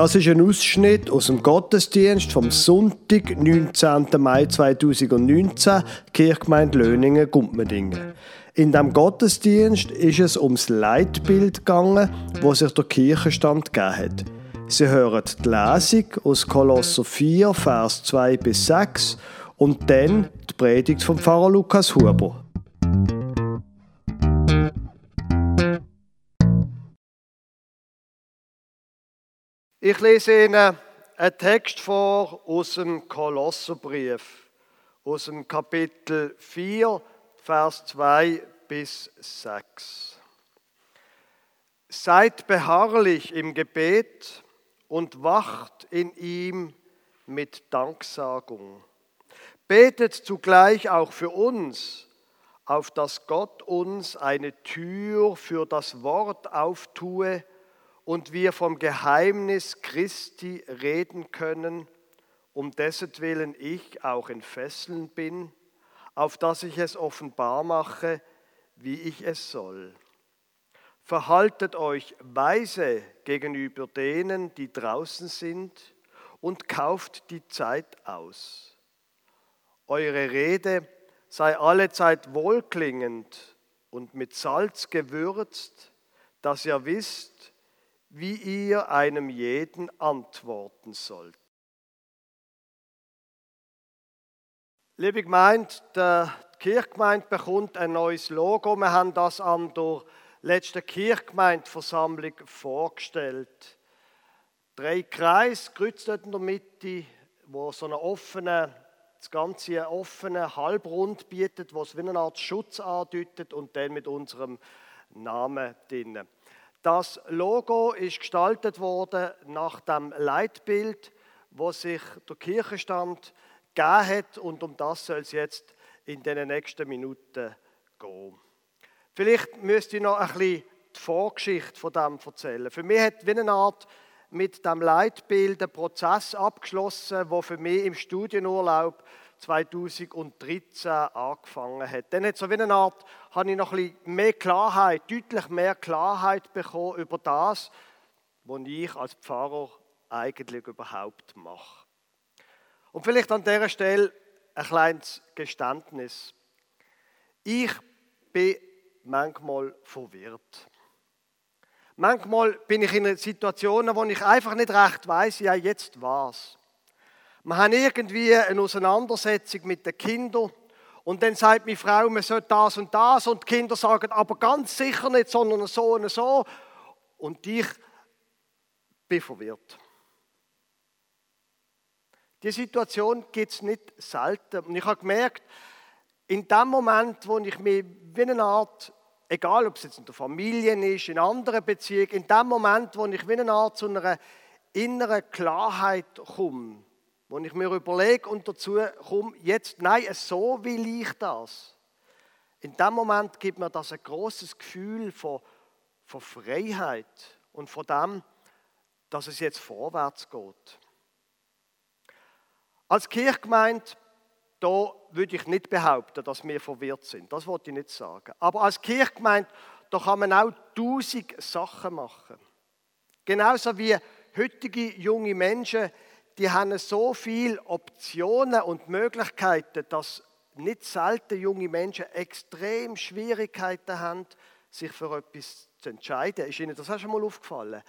Das ist ein Ausschnitt aus dem Gottesdienst vom Sonntag, 19. Mai 2019, Kirchgemeinde Löningen, Gumpmendingen. In dem Gottesdienst ist es ums Leitbild gegangen, wo sich der Kirchenstand gegeben hat. Sie hören die Lesung aus Kolosser 4, Vers 2 bis 6 und dann die Predigt vom Pfarrer Lukas Huber. Ich lese Ihnen einen Text vor aus dem Kolosserbrief, aus dem Kapitel 4, Vers 2 bis 6. Seid beharrlich im Gebet und wacht in ihm mit Danksagung. Betet zugleich auch für uns, auf dass Gott uns eine Tür für das Wort auftue, und wir vom Geheimnis Christi reden können, um dessen Willen ich auch in Fesseln bin, auf dass ich es offenbar mache, wie ich es soll. Verhaltet euch weise gegenüber denen, die draußen sind, und kauft die Zeit aus. Eure Rede sei allezeit wohlklingend und mit Salz gewürzt, dass ihr wisst, wie ihr einem jeden antworten sollt. Liebe Gemeinde, die Kirchgemeinde bekommt ein neues Logo. Wir haben das an der letzten Kirchgemeindeversammlung vorgestellt. Drei Kreis, Kreuz dort in der Mitte, wo so eine offene, das Ganze offene Halbrund bietet, wo es wie eine Art Schutz andeutet und dann mit unserem Namen drinnen. Das Logo ist gestaltet worden nach dem Leitbild, wo sich der Kirchenstand gegeben hat und um das soll es jetzt in den nächsten Minuten gehen. Vielleicht müsste ich noch ein bisschen die Vorgeschichte von dem erzählen. Für mich hat wie eine Art mit dem Leitbild ein Prozess abgeschlossen, wo für mich im Studienurlaub 2013 angefangen hat. Dann hat so wie eine Art, habe ich noch ein bisschen mehr Klarheit, deutlich mehr Klarheit bekommen über das, was ich als Pfarrer eigentlich überhaupt mache. Und vielleicht an dieser Stelle ein kleines Geständnis. Ich bin manchmal verwirrt. Manchmal bin ich in Situationen, wo ich einfach nicht recht weiß, ja, jetzt was. Wir haben irgendwie eine Auseinandersetzung mit den Kindern und dann sagt meine Frau, man soll das und das und die Kinder sagen, aber ganz sicher nicht, sondern so und so. Und ich bin verwirrt. Die Situation gibt es nicht selten. Und ich habe gemerkt, in dem Moment, wo ich mich wie eine Art, egal ob es jetzt in der Familie ist, in anderen Beziehungen, in dem Moment, wo ich wie eine Art zu einer inneren Klarheit komme, wo ich mir überlege und dazu komme, jetzt, nein, so will ich das. In dem Moment gibt mir das ein großes Gefühl von, von Freiheit und von dem, dass es jetzt vorwärts geht. Als Kirchgemeinde, da würde ich nicht behaupten, dass wir verwirrt sind. Das wollte ich nicht sagen. Aber als Kirchgemeinde, da kann man auch tausend Sachen machen. Genauso wie heutige junge Menschen die haben so viele Optionen und Möglichkeiten, dass nicht selten junge Menschen extrem Schwierigkeiten haben, sich für etwas zu entscheiden. Ist Ihnen das auch schon mal aufgefallen?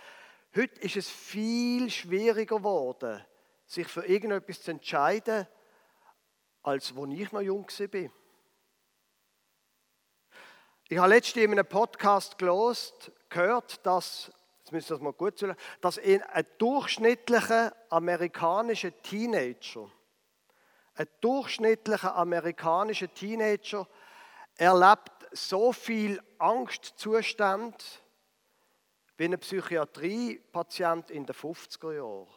Heute ist es viel schwieriger geworden, sich für irgendetwas zu entscheiden, als wo ich noch jung war. Ich habe letztens in einem Podcast gehört, dass jetzt müssen wir das mal gut zuhören, dass ein durchschnittlicher amerikanischer Teenager, ein durchschnittlicher amerikanischer Teenager erlebt so viel Angstzustand wie ein Psychiatriepatient in den 50er Jahren.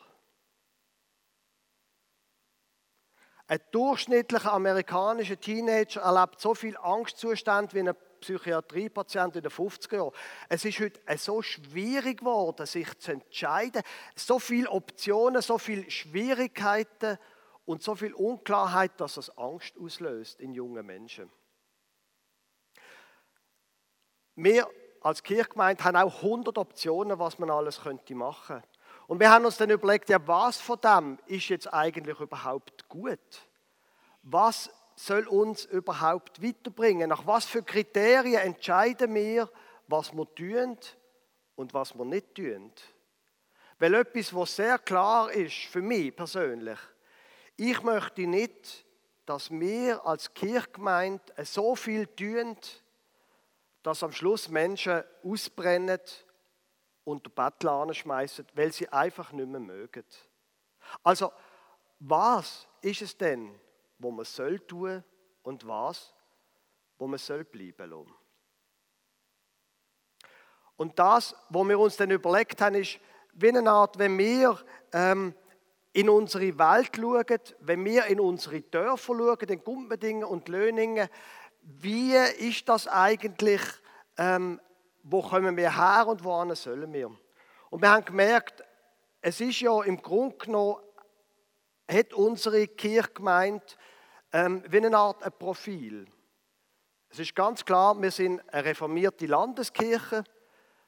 Ein durchschnittlicher amerikanischer Teenager erlebt so viel Angstzustand wie ein Psychiatriepatienten in den 50er Jahren. Es ist heute so schwierig geworden, sich zu entscheiden. So viele Optionen, so viele Schwierigkeiten und so viel Unklarheit, dass es Angst auslöst in jungen Menschen. Wir als Kirchgemeinde haben auch 100 Optionen, was man alles könnte machen. Und wir haben uns dann überlegt, ja, was von dem ist jetzt eigentlich überhaupt gut? Was soll uns überhaupt weiterbringen? Nach was für Kriterien entscheiden wir, was wir tun und was wir nicht tun? Weil etwas, was sehr klar ist für mich persönlich, ich möchte nicht, dass wir als Kirchgemeinde so viel tun, dass am Schluss Menschen ausbrennen und den Bettel schmeißen, weil sie einfach nicht mehr mögen. Also, was ist es denn, wo man soll tun und was, wo man soll bleiben lassen? Und das, wo wir uns dann überlegt haben, ist, wie eine Art, wenn wir ähm, in unsere Welt schauen, wenn wir in unsere Dörfer schauen, in Gumpendingen und Löningen, wie ist das eigentlich, ähm, wo kommen wir her und wohin sollen wir? Und wir haben gemerkt, es ist ja im Grunde genommen, hat unsere Kirchgemeinde ähm, wie eine Art ein Profil. Es ist ganz klar, wir sind eine reformierte Landeskirche.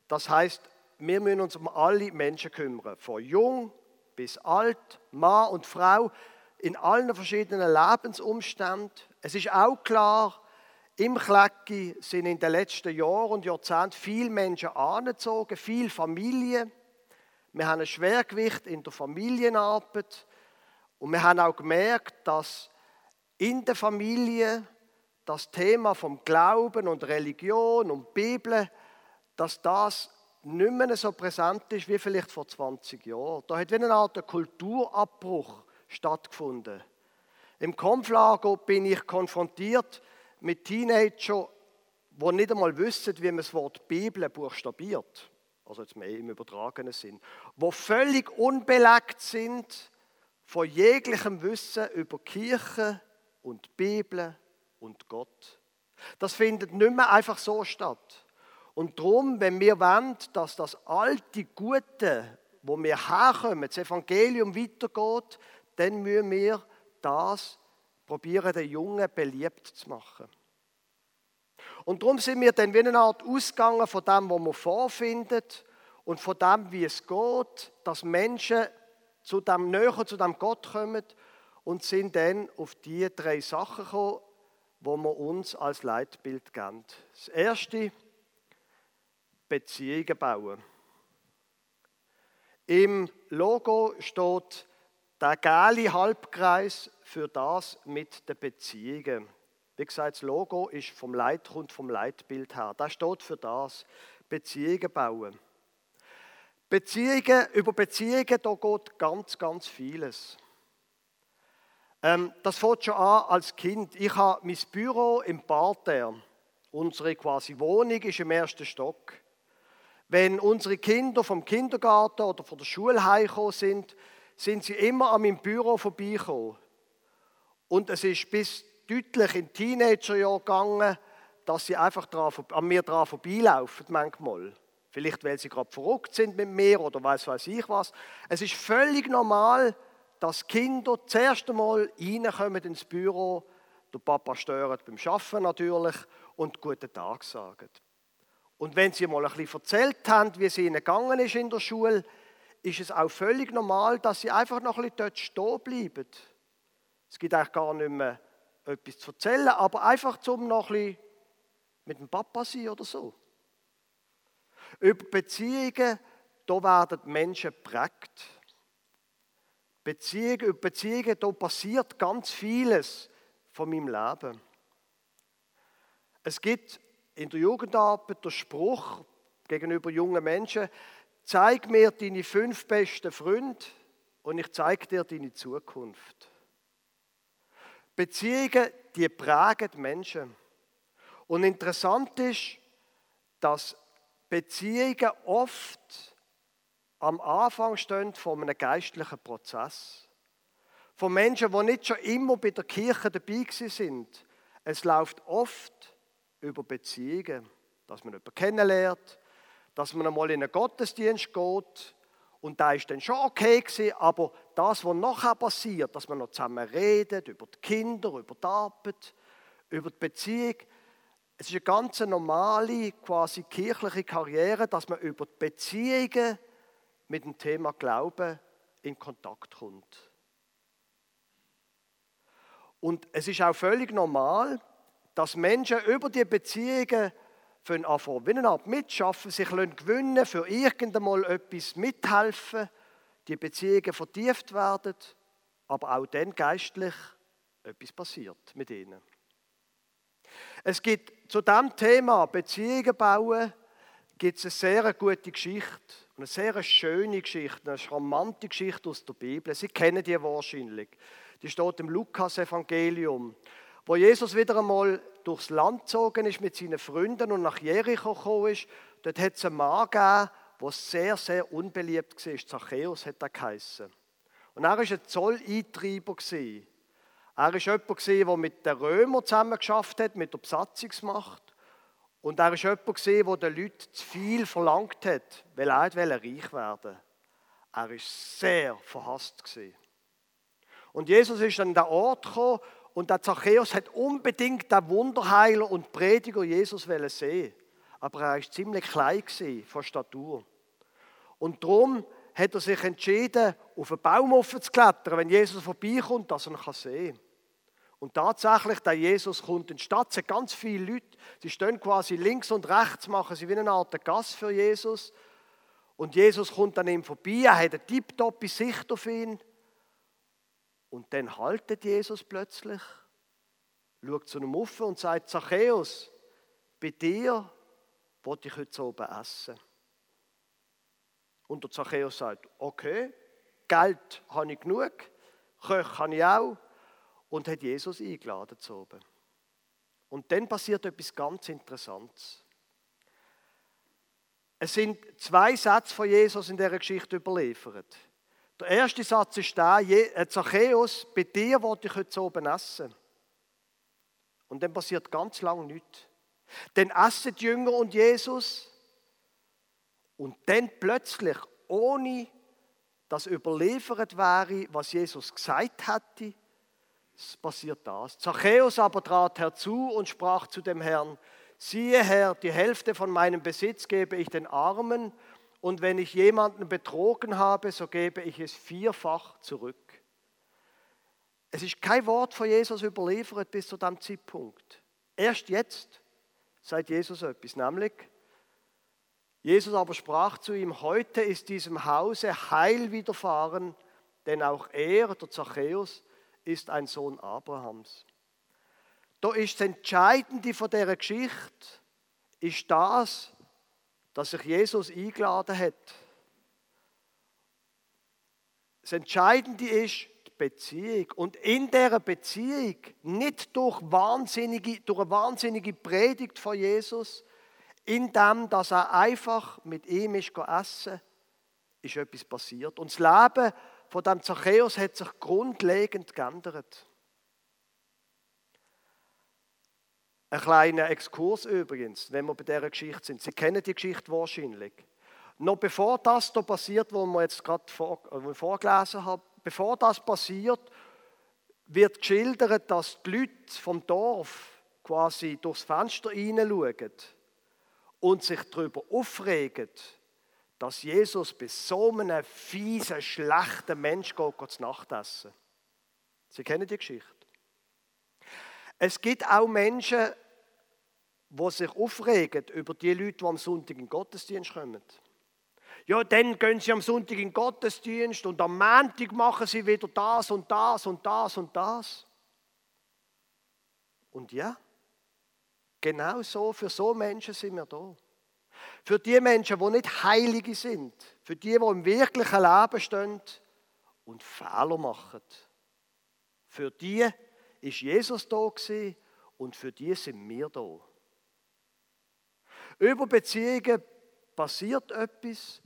Das heißt, wir müssen uns um alle Menschen kümmern, von jung bis alt, Mann und Frau, in allen verschiedenen Lebensumständen. Es ist auch klar, im Klecki sind in den letzten Jahren und Jahrzehnten viele Menschen angezogen, viele Familien. Wir haben ein Schwergewicht in der Familienarbeit und wir haben auch gemerkt, dass in der Familie das Thema vom Glauben und Religion und Bibel, dass das nicht mehr so präsent ist wie vielleicht vor 20 Jahren. Da hat wie eine Art Kulturabbruch stattgefunden. Im Kampflager bin ich konfrontiert mit Teenagern, die nicht einmal wissen, wie man das Wort Bibel buchstabiert. Also jetzt mehr im übertragenen Sinn. Die völlig unbelegt sind von jeglichem Wissen über Kirche und Bibel und Gott. Das findet nicht mehr einfach so statt. Und darum, wenn wir wollen, dass das alte Gute, wo wir herkommen, das Evangelium weitergeht, dann müssen wir das probieren, den Jungen beliebt zu machen. Und darum sind wir dann wie eine Art ausgegangen von dem, was man vorfindet und von dem, wie es geht, dass Menschen zu dem näher zu dem Gott kommen und sind dann auf die drei Sachen gekommen, wo wir uns als Leitbild geben. Das erste Beziehungen bauen. Im Logo steht der gelbe Halbkreis für das mit den Beziehungen. Wie gesagt, das Logo ist vom Leit, kommt vom Leitbild her. Das steht für das. Beziehungen bauen. Beziehungen, über Beziehungen, da geht ganz, ganz vieles. Ähm, das fängt schon an als Kind. Ich habe mein Büro im Parterre. Unsere quasi Wohnung ist im ersten Stock. Wenn unsere Kinder vom Kindergarten oder von der Schule heimgekommen sind, sind sie immer an meinem Büro vorbeigekommen. Und es ist bis deutlich in Teenagerjahren gegangen, dass sie einfach an mir dran vorbeilaufen manchmal. Vielleicht, weil sie gerade verrückt sind mit mir oder weiß weiß ich was. Es ist völlig normal, dass Kinder zuerst einmal reinkommen ins Büro, der Papa stört beim Schaffen natürlich und guten Tag sagen. Und wenn sie mal ein bisschen erzählt haben, wie es ihnen gegangen ist in der Schule, ist es auch völlig normal, dass sie einfach noch ein bisschen dort stehen bleiben. Es gibt eigentlich gar nicht mehr etwas zu erzählen, aber einfach zum noch ein bisschen mit dem Papa sein oder so. Über Beziehungen, da werden Menschen prägt. Beziehungen, über Beziehungen, da passiert ganz vieles von meinem Leben. Es gibt in der Jugendarbeit der Spruch gegenüber jungen Menschen, zeig mir deine fünf besten Freunde und ich zeige dir deine Zukunft. Beziehungen, die prägen Menschen. Und interessant ist, dass Beziehungen oft am Anfang stehen von einem geistlichen Prozess. Von Menschen, die nicht schon immer bei der Kirche dabei sind. Es läuft oft über Beziehungen, dass man jemanden kennenlernt, dass man einmal in einen Gottesdienst geht und da ist dann schon okay gewesen, aber das, was nachher passiert, dass man noch zusammen redet über die Kinder, über die Arbeit, über die Beziehung, es ist eine ganz normale, quasi kirchliche Karriere, dass man über die Beziehungen mit dem Thema Glauben in Kontakt kommt. Und es ist auch völlig normal, dass Menschen über die Beziehungen von eine Art mitschaffen, sich gewinnen für irgendeinmal etwas mithelfen, die Beziehungen vertieft werden, aber auch dann geistlich etwas passiert mit ihnen. Es gibt zu diesem Thema Beziehungen bauen, gibt es eine sehr gute Geschichte, eine sehr schöne Geschichte, eine charmante Geschichte aus der Bibel. Sie kennen die wahrscheinlich. Die steht im Lukas-Evangelium, wo Jesus wieder einmal durchs Land gezogen ist mit seinen Freunden und nach Jericho gekommen ist. Dort hat es einen Mann gegeben, der sehr, sehr unbeliebt war. Zachäus hat er geheißen. Und er war ein Zolleintreiber. Er war jemand, der mit den Römern zusammen geschafft hat, mit der Besatzungsmacht. Und er war jemand, der den Leuten zu viel verlangt hat, weil er reich werden wollte. Er war sehr verhasst. Und Jesus ist an den Ort gekommen und der Zachäus hat unbedingt den Wunderheiler und Prediger Jesus sehen. Aber er war ziemlich klein von Statur. Und darum hat er sich entschieden, auf einen Baum zu klettern, wenn Jesus vorbeikommt, dass er ihn sehen kann. Und tatsächlich, der Jesus kommt in die Stadt, es ganz viele Leute, sie stehen quasi links und rechts, machen sie wie eine Art Gass für Jesus. Und Jesus kommt an ihm vorbei, er hat eine tipptoppe Sicht auf ihn. Und dann haltet Jesus plötzlich, schaut zu einem auf und sagt, Zachäus, bei dir wollte ich heute oben essen. Und der Zachäus sagt, okay, Geld habe ich genug, Köch habe ich auch und hat Jesus eingeladen zu oben. Und dann passiert etwas ganz Interessantes. Es sind zwei Sätze von Jesus in dieser Geschichte überliefert. Der erste Satz ist der, äh, Zachäus, bei dir wollte ich heute oben essen. Und dann passiert ganz lang nichts. Dann essen die Jünger und Jesus und dann plötzlich, ohne dass überliefert wäre, was Jesus gesagt hätte, passiert das. Zachäus aber trat herzu und sprach zu dem Herrn, siehe Herr, die Hälfte von meinem Besitz gebe ich den Armen und wenn ich jemanden betrogen habe, so gebe ich es vierfach zurück. Es ist kein Wort von Jesus überliefert bis zu diesem Zeitpunkt. Erst jetzt sagt Jesus etwas, nämlich, Jesus aber sprach zu ihm, heute ist diesem Hause Heil widerfahren, denn auch er, der Zachäus, ist ein Sohn Abrahams. Da ist das Entscheidende von dieser Geschichte, ist das, dass sich Jesus eingeladen hat. Das Entscheidende ist die Beziehung. Und in dieser Beziehung, nicht durch, wahnsinnige, durch eine wahnsinnige Predigt von Jesus, in dem, dass er einfach mit ihm ist essen, ist etwas passiert. Und das Leben von dem Zachäus hat sich grundlegend geändert. Ein kleiner Exkurs übrigens, wenn wir bei dieser Geschichte sind. Sie kennen die Geschichte wahrscheinlich. Noch bevor das da passiert, wo wir jetzt gerade vor, äh, vorgelesen haben, bevor das passiert, wird geschildert, dass die Leute vom Dorf quasi durchs Fenster hineinschauen und sich darüber aufregen, dass Jesus bei so einem fiesen, schlechten Mensch geht, zu Nacht essen. Sie kennen die Geschichte. Es gibt auch Menschen, die sich aufregen über die Leute, die am Sonntag in den Gottesdienst kommen. Ja, dann gehen sie am Sonntag in den Gottesdienst und am Montag machen sie wieder das und das und das und das. Und ja, genau so, für so Menschen sind wir da. Für die Menschen, die nicht Heilige sind, für die, die im wirklichen Leben stehen und Fehler machen. Für die ist Jesus da und für die sind wir da. Über Beziehungen passiert etwas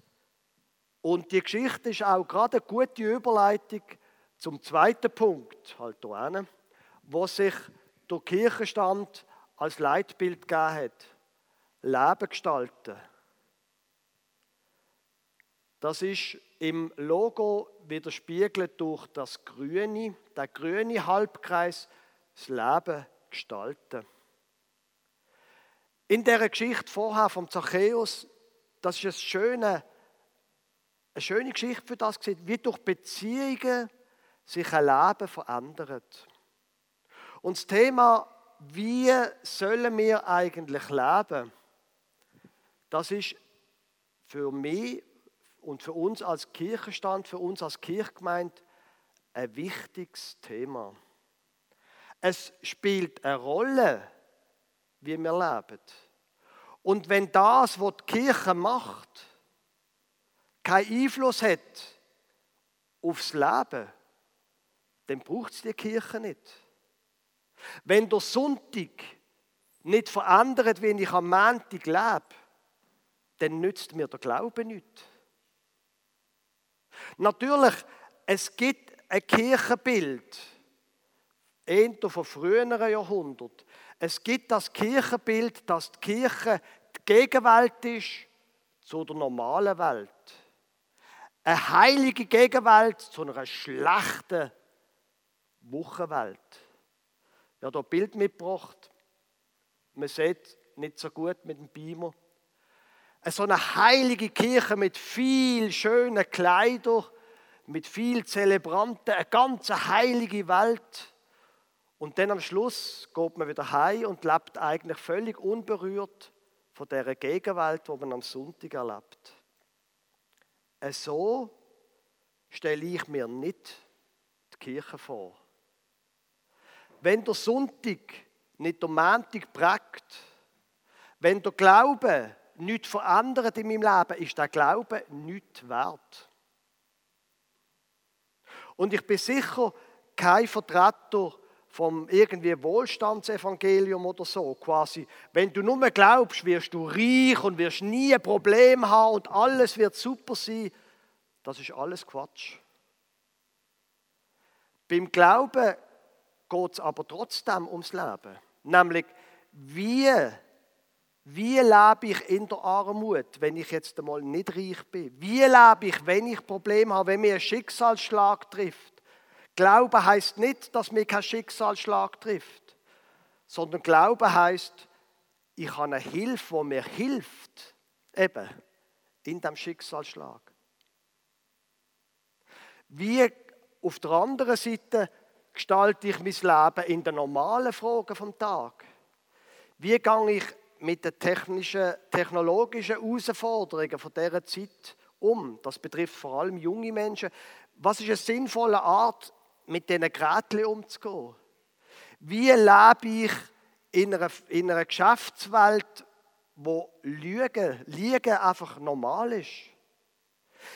und die Geschichte ist auch gerade eine gute Überleitung zum zweiten Punkt, halt hier, wo sich der Kirchenstand als Leitbild gegeben hat. Leben gestalten. Das ist im Logo widerspiegelt durch das Grüne, der grüne Halbkreis, das Leben gestalten. In der Geschichte vorher vom Zachäus, das ist das Schöne, eine schöne Geschichte für das wie durch Beziehungen sich ein Leben verändert. Und das Thema, wie sollen wir eigentlich leben, das ist für mich und für uns als Kirchenstand, für uns als Kirchgemeinde ein wichtiges Thema. Es spielt eine Rolle, wie wir leben. Und wenn das, was die Kirche macht, keinen Einfluss hat aufs Leben, dann braucht es die Kirche nicht. Wenn der Sonntag nicht verändert, wenn ich am Montag lebe, dann nützt mir der Glaube nicht. Natürlich, es gibt ein Kirchenbild, eher von früheren Jahrhunderten. Es gibt das Kirchenbild, dass die Kirche die Gegenwelt ist zu der normalen Welt. Eine heilige Gegenwelt zu einer schlechten Wochenwelt. Ich habe hier ein Bild mitgebracht. Man sieht nicht so gut mit dem Beamer. So eine heilige Kirche mit viel schönen Kleidern, mit viel Zelebranten, eine ganz heilige Welt. Und dann am Schluss geht man wieder heim und lebt eigentlich völlig unberührt von der Gegenwelt, die man am Sonntag erlebt. So stelle ich mir nicht die Kirche vor. Wenn der Sonntag nicht der Montag prägt, wenn der Glaube nichts verändert in meinem Leben, ist der Glaube nichts wert. Und ich bin sicher kein Vertreter vom irgendwie Wohlstandsevangelium oder so. Quasi, wenn du nur glaubst, wirst du reich und wirst nie ein Problem haben und alles wird super sein. Das ist alles Quatsch. Beim Glauben geht es aber trotzdem ums Leben. Nämlich, wie, wie lebe ich in der Armut, wenn ich jetzt einmal nicht reich bin? Wie lebe ich, wenn ich Probleme habe, wenn mir ein Schicksalsschlag trifft? Glaube heißt nicht, dass mir kein Schicksalsschlag trifft, sondern Glaube heißt, ich habe eine Hilfe, die mir hilft, eben in dem Schicksalsschlag. Wie auf der anderen Seite gestalte ich mein Leben in den normalen Fragen vom Tag? Wie gehe ich mit den technischen, technologischen Herausforderungen von dieser Zeit um? Das betrifft vor allem junge Menschen. Was ist eine sinnvolle Art, mit diesen Geräten umzugehen? Wie lebe ich in einer, in einer Geschäftswelt, wo Lügen, Liegen einfach normal ist?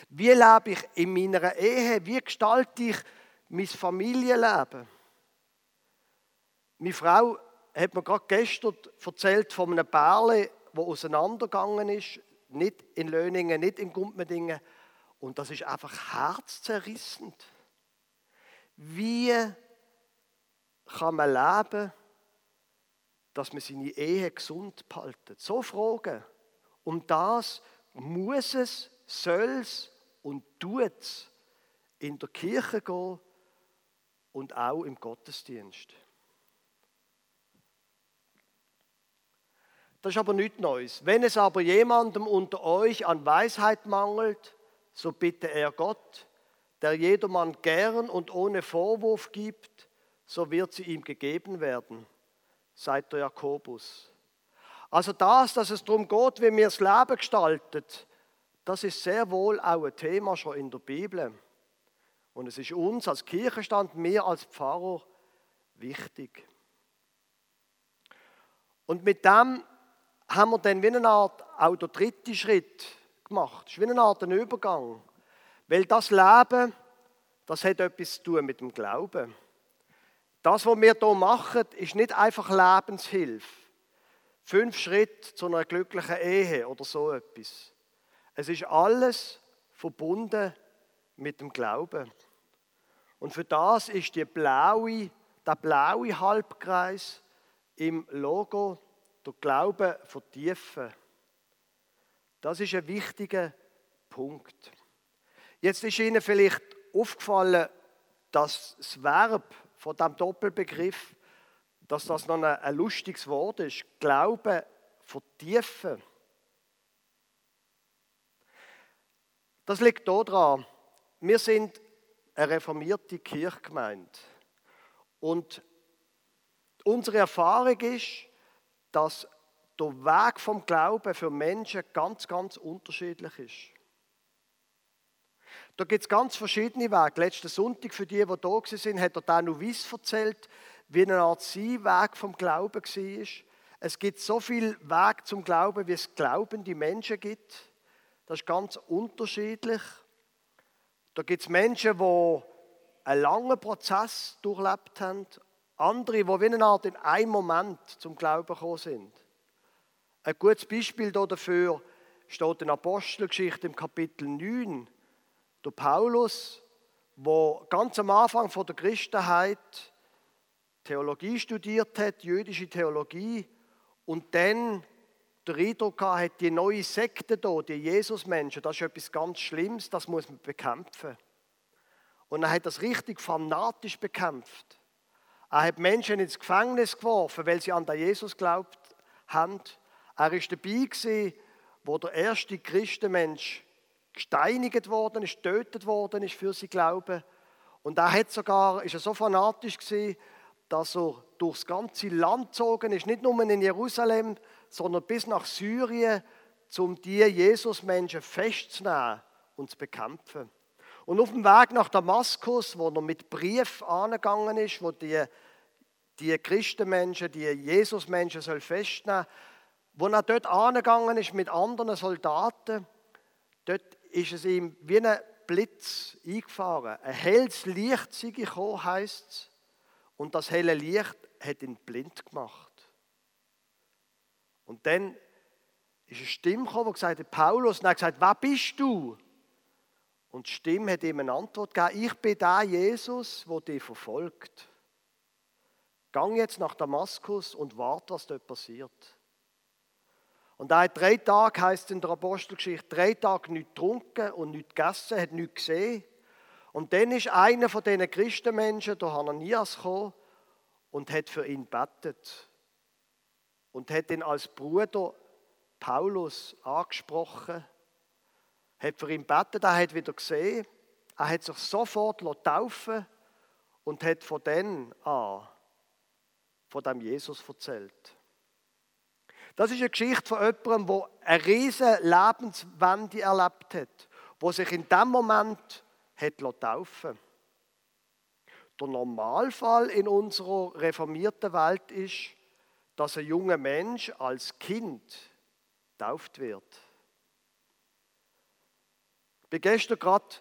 Wie lebe ich in meiner Ehe? Wie gestalte ich mein Familienleben. Meine Frau hat mir gerade gestern erzählt von einem Bärle, das auseinandergegangen ist, nicht in Löningen, nicht in Gumpmedingen. Und das ist einfach herzzerrissend. Wie kann man leben, dass man seine Ehe gesund behalten? So Fragen. Um das muss es, soll es und tut es in der Kirche gehen und auch im Gottesdienst. Das ist aber nichts Neues. Wenn es aber jemandem unter euch an Weisheit mangelt, so bitte er Gott, der jedermann gern und ohne Vorwurf gibt, so wird sie ihm gegeben werden. Seid der Jakobus. Also das, dass es darum geht, wie wir das Leben gestaltet, das ist sehr wohl auch ein Thema schon in der Bibel. Und es ist uns als Kirchenstand, mir als Pfarrer wichtig. Und mit dem haben wir dann wie eine Art, auch der dritte Schritt gemacht. Es ist wie eine Art Übergang. Weil das Leben, das hat etwas zu tun mit dem Glauben. Das, was wir hier machen, ist nicht einfach Lebenshilfe. Fünf Schritte zu einer glücklichen Ehe oder so etwas. Es ist alles verbunden mit dem Glauben. Und für das ist die blaue, der blaue Halbkreis im Logo der Glaube vertiefen. Das ist ein wichtiger Punkt. Jetzt ist Ihnen vielleicht aufgefallen, dass das Verb von dem Doppelbegriff, dass das noch ein, lustiges Wort ist. Glaube vertiefen. Das liegt daran, wir sind eine reformierte Kirchgemeinde. Und unsere Erfahrung ist, dass der Weg vom Glauben für Menschen ganz, ganz unterschiedlich ist. Da gibt es ganz verschiedene Wege. Letzten Sonntag, für die, die da sind, hat er da noch Wiss erzählt, wie eine Art sein Weg vom Glauben war. Es gibt so viel Weg zum Glauben, wie es glaubende Menschen gibt. Das ist ganz unterschiedlich. Da gibt es Menschen, die einen langen Prozess durchlebt haben, andere, die wie eine Art in einem Moment zum Glauben gekommen sind. Ein gutes Beispiel dafür steht in Apostelgeschichte im Kapitel 9. Der Paulus, wo ganz am Anfang von der Christenheit Theologie studiert hat, jüdische Theologie, und dann der Eindruck hat, die neue Sekte hier, die Jesus-Menschen, das ist etwas ganz Schlimmes, das muss man bekämpfen. Und er hat das richtig fanatisch bekämpft. Er hat Menschen ins Gefängnis geworfen, weil sie an den Jesus glaubt haben. Er war dabei, wo der erste Christenmensch gesteinigt worden ist, getötet worden ist für sein Glauben. Und er hat sogar, ist er so fanatisch gewesen, dass er durchs ganze Land gezogen ist, nicht nur in Jerusalem, sondern bis nach Syrien, um die Jesus-Menschen festzunehmen und zu bekämpfen. Und auf dem Weg nach Damaskus, wo er mit Brief angegangen ist, wo die, die Christenmenschen, die Jesus-Menschen soll festnehmen, wo er dort angegangen ist mit anderen Soldaten, dort ist es ihm wie ein Blitz eingefahren. Ein helles Licht sei gekommen, heisst es. Und das helle Licht hat ihn blind gemacht. Und dann ist eine Stimme gekommen, die gesagt hat, Paulus, und er hat gesagt, wer bist du? Und die Stimme hat ihm eine Antwort gegeben, ich bin der Jesus, der dich verfolgt. Gang jetzt nach Damaskus und warte, was dort passiert. Und er hat drei Tage, heißt in der Apostelgeschichte, drei Tage nicht getrunken und nicht gegessen, hat nichts gesehen. Und dann ist einer von diesen Christenmenschen, der Hananias, gekommen und hat für ihn betet. Und hat ihn als Bruder Paulus angesprochen, hat für ihn betet, er hat wieder gesehen, er hat sich sofort taufen und hat von dann an von dem Jesus erzählt. Das ist eine Geschichte von jemandem, der eine riesige Lebenswende erlebt hat, wo sich in dem Moment hat taufen Der Normalfall in unserer reformierten Welt ist, dass ein junger Mensch als Kind tauft wird. Ich war gestern gerade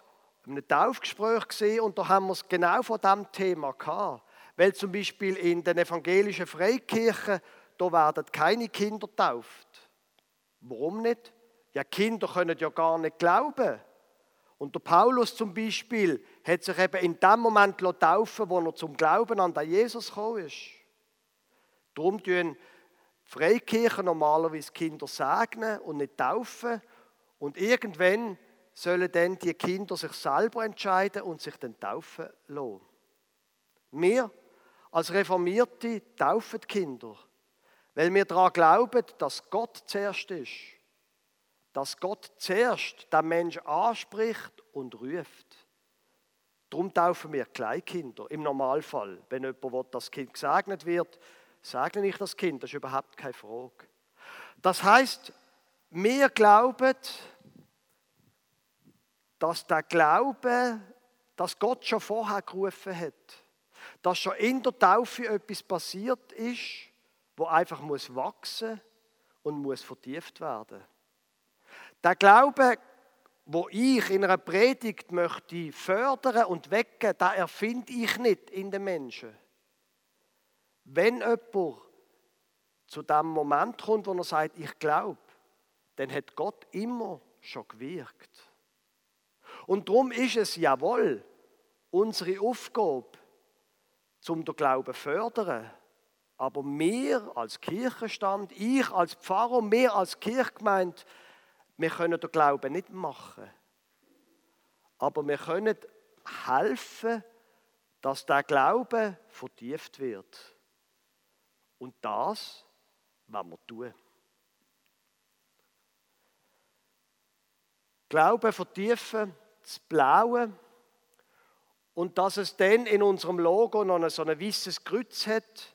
in einem Taufgespräch und da haben wir es genau von diesem Thema gehabt. Weil zum Beispiel in den evangelischen Freikirchen, da werden keine Kinder tauft. Warum nicht? Ja, Kinder können ja gar nicht glauben. Und der Paulus zum Beispiel hat sich eben in dem Moment taufen wo er zum Glauben an den Jesus gekommen ist. Darum tun Freikirchen normalerweise Kinder segnen und nicht taufen. Und irgendwann sollen dann die Kinder sich selber entscheiden und sich dann taufen lassen. Wir als Reformierte taufen Kinder, weil wir daran glauben, dass Gott zuerst ist dass Gott zuerst den Menschen anspricht und ruft. Darum taufen wir Kleinkinder im Normalfall. Wenn jemand will, das Kind gesegnet wird, segne ich das Kind, das ist überhaupt keine Frage. Das heißt, wir glauben, dass der Glaube, dass Gott schon vorher gerufen hat, dass schon in der Taufe etwas passiert ist, wo einfach muss wachsen und muss vertieft werden. Der Glaube, wo ich in einer Predigt möchte fördern und wecken, da erfinde ich nicht in den Menschen. Wenn jemand zu dem Moment kommt, wo er sagt, ich glaube, dann hat Gott immer schon gewirkt. Und darum ist es jawohl unsere Aufgabe, zum den Glauben zu fördern. Aber wir als Kirchenstand, ich als Pfarrer, wir als Kirchgemeinde, wir können den Glauben nicht machen. Aber wir können helfen, dass der Glaube vertieft wird. Und das wollen wir tun. Glauben vertiefen, das Blaue und dass es dann in unserem Logo noch so ein weißes Kreuz hat,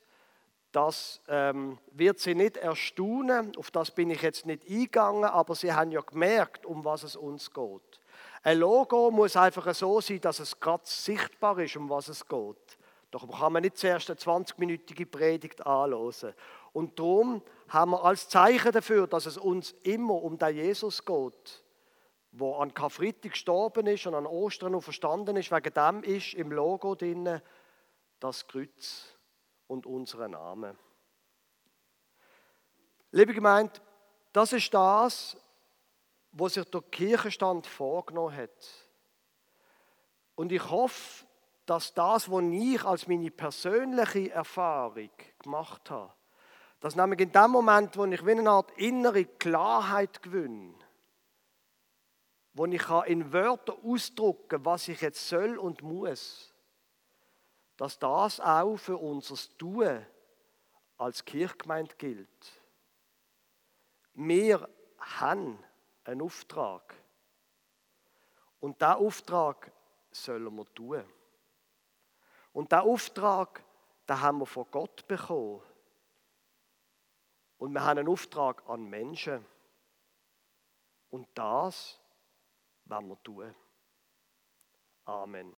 das ähm, wird sie nicht erstaunen, auf das bin ich jetzt nicht eingegangen, aber sie haben ja gemerkt, um was es uns geht. Ein Logo muss einfach so sein, dass es gerade sichtbar ist, um was es geht. Doch kann man nicht zuerst eine 20-minütige Predigt anhören. Und darum haben wir als Zeichen dafür, dass es uns immer um den Jesus geht, wo an Karfreitag gestorben ist und an Ostern noch verstanden ist, wegen dem ist im Logo drin das Kreuz und unsere Namen. Liebe Gemeinde, das ist das, was sich der Kirchenstand vorgenommen hat. Und ich hoffe, dass das, was ich als meine persönliche Erfahrung gemacht habe, dass nämlich in dem Moment, wo ich wie eine Art innere Klarheit gewinne, wo ich in Wörter ausdrücken kann, was ich jetzt soll und muss, dass das auch für unser Tun als Kirchgemeinde gilt. Wir haben einen Auftrag. Und diesen Auftrag sollen wir tun. Und diesen Auftrag, den haben wir von Gott bekommen. Und wir haben einen Auftrag an Menschen. Und das være mot død. Amen.